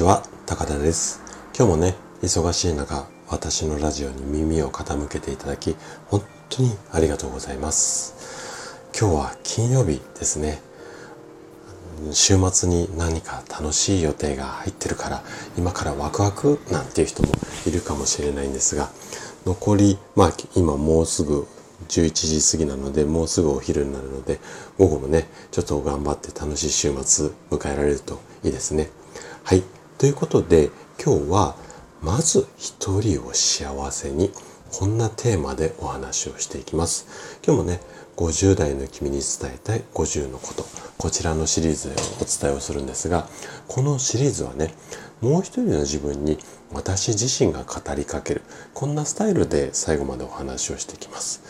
ちは、高田です。今日もね、忙しい中、私のラジオに耳を傾けていただき、本当にありがとうございます。今日は金曜日ですね。週末に何か楽しい予定が入ってるから、今からワクワクなんていう人もいるかもしれないんですが、残り、まあ今もうすぐ11時過ぎなので、もうすぐお昼になるので、午後もね、ちょっと頑張って楽しい週末迎えられるといいですね。はい。ということで、今日は、まず一人を幸せに、こんなテーマでお話をしていきます。今日もね、50代の君に伝えたい50のこと。こちらのシリーズでお伝えをするんですが、このシリーズはね、もう一人の自分に私自身が語りかける。こんなスタイルで最後までお話をしていきます。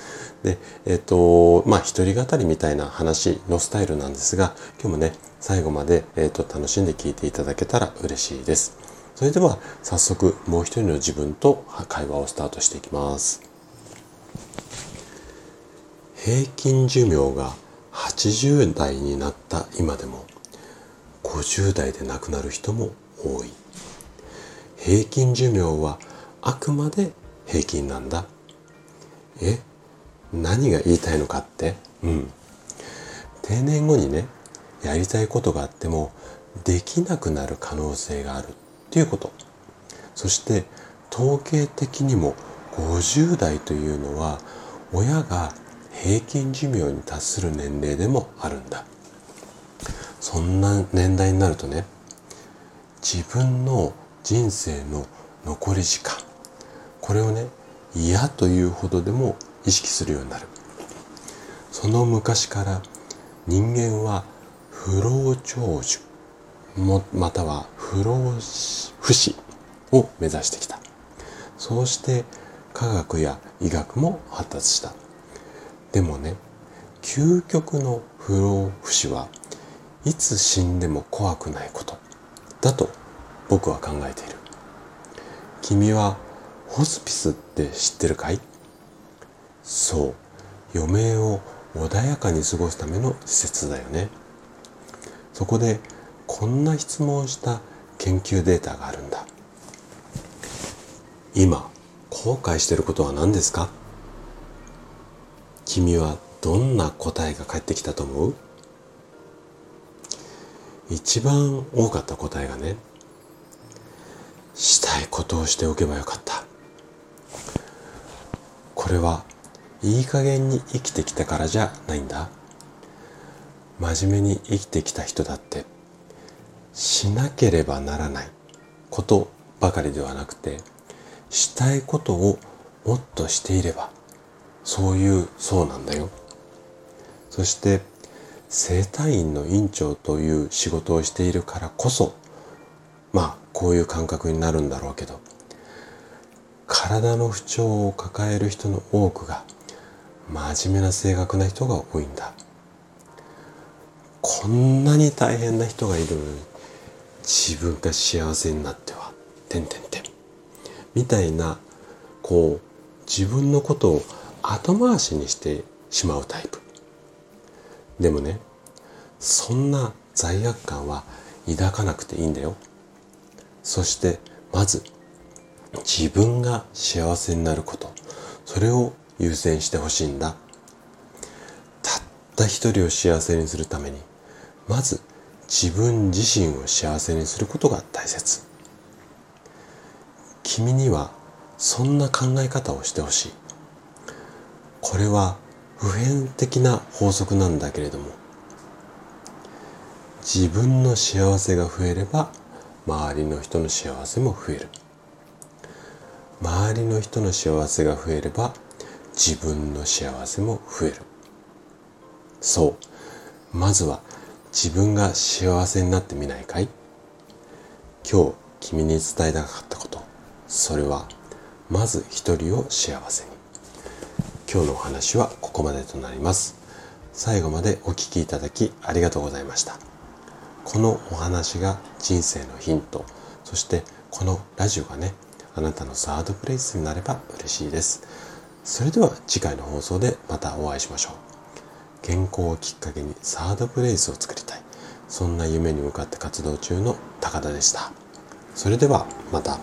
で、えっ、と、まあ、一人語りみたいな話のスタイルなんですが、今日もね、最後まで、えっ、と、楽しんで聞いていただけたら嬉しいです。それでは、早速、もう一人の自分と会話をスタートしていきます。平均寿命が80代になった今でも、50代で亡くなる人も多い。平均寿命はあくまで平均なんだ。え？何が言いたいのかってうん。定年後にねやりたいことがあってもできなくなる可能性がある。っていうこと。そして統計的にも50代というのは親が平均寿命に達する年齢でもあるんだ。そんな年代になるとね自分の人生の残り時間これをね嫌というほどでも意識するようになる。その昔から人間は不老長寿もまたは不老不死を目指してきた。そうして科学や医学も発達した。でもね究極の不老不死はいつ死んでも怖くないこと。だと僕は考えている。君はホスピスって知ってるかい？そう。余命を穏やかに過ごすための施設だよね。そこでこんな質問をした研究データがあるんだ。今後悔してることは何ですか？君はどんな答えが返ってきたと思う？一番多かった答えがねしたいことをしておけばよかった。これはいい加減に生きてきたからじゃないんだ。真面目に生きてきた人だってしなければならないことばかりではなくてしたいことをもっとしていればそういうそうなんだよ。そして整体院の院長という仕事をしているからこそまあこういう感覚になるんだろうけど体の不調を抱える人の多くが真面目な性格な人が多いんだ。こんなに大変な人がいる。のに自分が幸せになっては。てんてんてん。みたいなこう自分のことを後回しにしてしまうタイプ。でもねそんな罪悪感は抱かなくていいんだよ。そしてまず自分が幸せになること。それを優先してほしいんだ。たった一人を幸せにするためにまず自分自身を幸せにすることが大切。君にはそんな考え方をしてほしい。これは普遍的な法則なんだけれども自分の幸せが増えれば周りの人の幸せも増える。周りの人の幸せが増えれば自分の幸せも増える。そう。まずは自分が幸せになってみないかい？今日君に伝えたかったこと。それはまず一人を幸せに。今日のお話はここまでとなります。最後までお聴きいただきありがとうございました。このお話が人生のヒント。そしてこのラジオがねあなたのサードプレイスになれば嬉しいです。それでは次回の放送でまたお会いしましょう。健康をきっかけにサードプレイスを作りたい。そんな夢に向かって活動中の高田でした。それではまた。